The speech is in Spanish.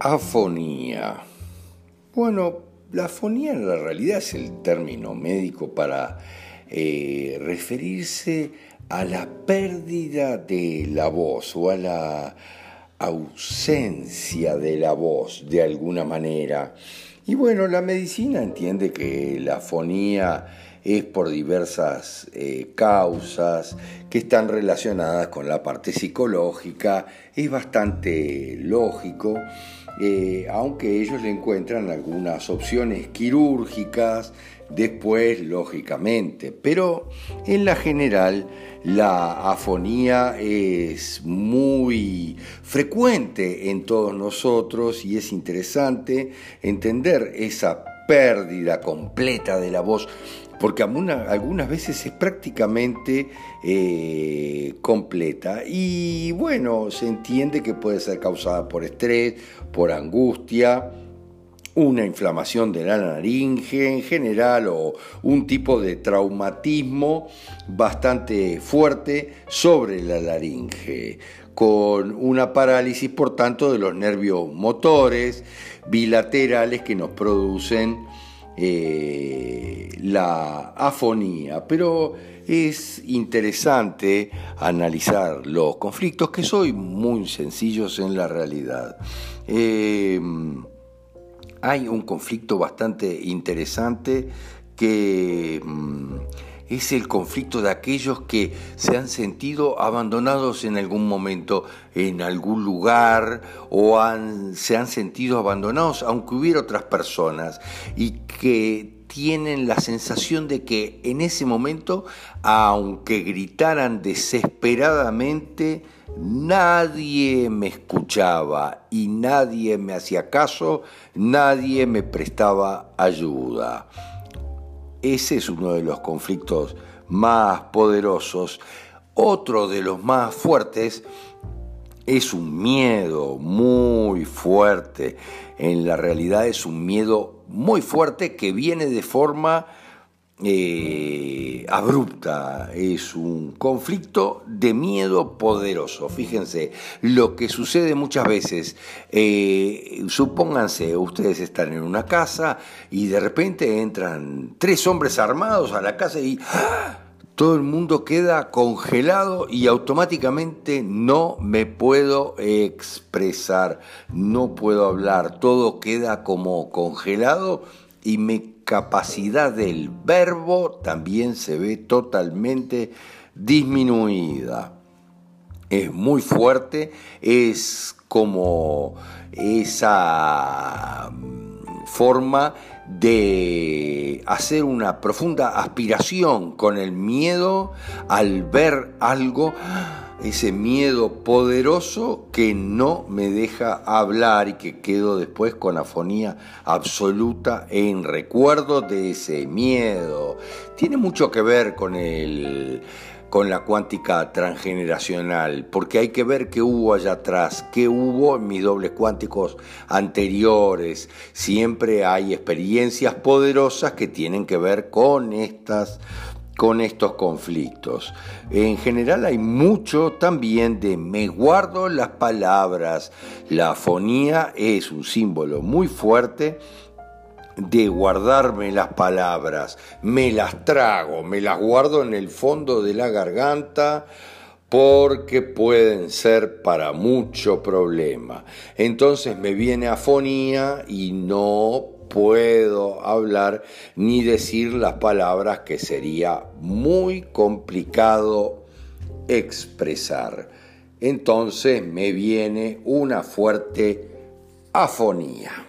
Afonía. Bueno, la afonía en la realidad es el término médico para eh, referirse a la pérdida de la voz o a la ausencia de la voz de alguna manera. Y bueno, la medicina entiende que la afonía es por diversas eh, causas que están relacionadas con la parte psicológica, es bastante lógico eh, aunque ellos le encuentran algunas opciones quirúrgicas después, lógicamente. Pero en la general, la afonía es muy frecuente en todos nosotros y es interesante entender esa pérdida completa de la voz porque algunas veces es prácticamente eh, completa. Y bueno, se entiende que puede ser causada por estrés, por angustia, una inflamación de la laringe en general o un tipo de traumatismo bastante fuerte sobre la laringe, con una parálisis, por tanto, de los nervios motores bilaterales que nos producen eh, la afonía, pero es interesante analizar los conflictos que son muy sencillos en la realidad. Eh, hay un conflicto bastante interesante que mm, es el conflicto de aquellos que se han sentido abandonados en algún momento, en algún lugar, o se han sentido abandonados, aunque hubiera otras personas, y que tienen la sensación de que en ese momento, aunque gritaran desesperadamente, nadie me escuchaba y nadie me hacía caso, nadie me prestaba ayuda. Ese es uno de los conflictos más poderosos. Otro de los más fuertes es un miedo muy fuerte. En la realidad es un miedo muy fuerte que viene de forma eh, abrupta, es un conflicto de miedo poderoso. Fíjense, lo que sucede muchas veces, eh, supónganse, ustedes están en una casa y de repente entran tres hombres armados a la casa y ¡ah! Todo el mundo queda congelado y automáticamente no me puedo expresar, no puedo hablar, todo queda como congelado y me capacidad del verbo también se ve totalmente disminuida. Es muy fuerte, es como esa forma de hacer una profunda aspiración con el miedo al ver algo ese miedo poderoso que no me deja hablar y que quedo después con afonía absoluta en recuerdo de ese miedo. Tiene mucho que ver con el con la cuántica transgeneracional, porque hay que ver qué hubo allá atrás, qué hubo en mis dobles cuánticos anteriores. Siempre hay experiencias poderosas que tienen que ver con estas con estos conflictos. En general hay mucho también de me guardo las palabras. La fonía es un símbolo muy fuerte de guardarme las palabras. Me las trago, me las guardo en el fondo de la garganta porque pueden ser para mucho problema. Entonces me viene afonía y no puedo hablar ni decir las palabras que sería muy complicado expresar. Entonces me viene una fuerte afonía.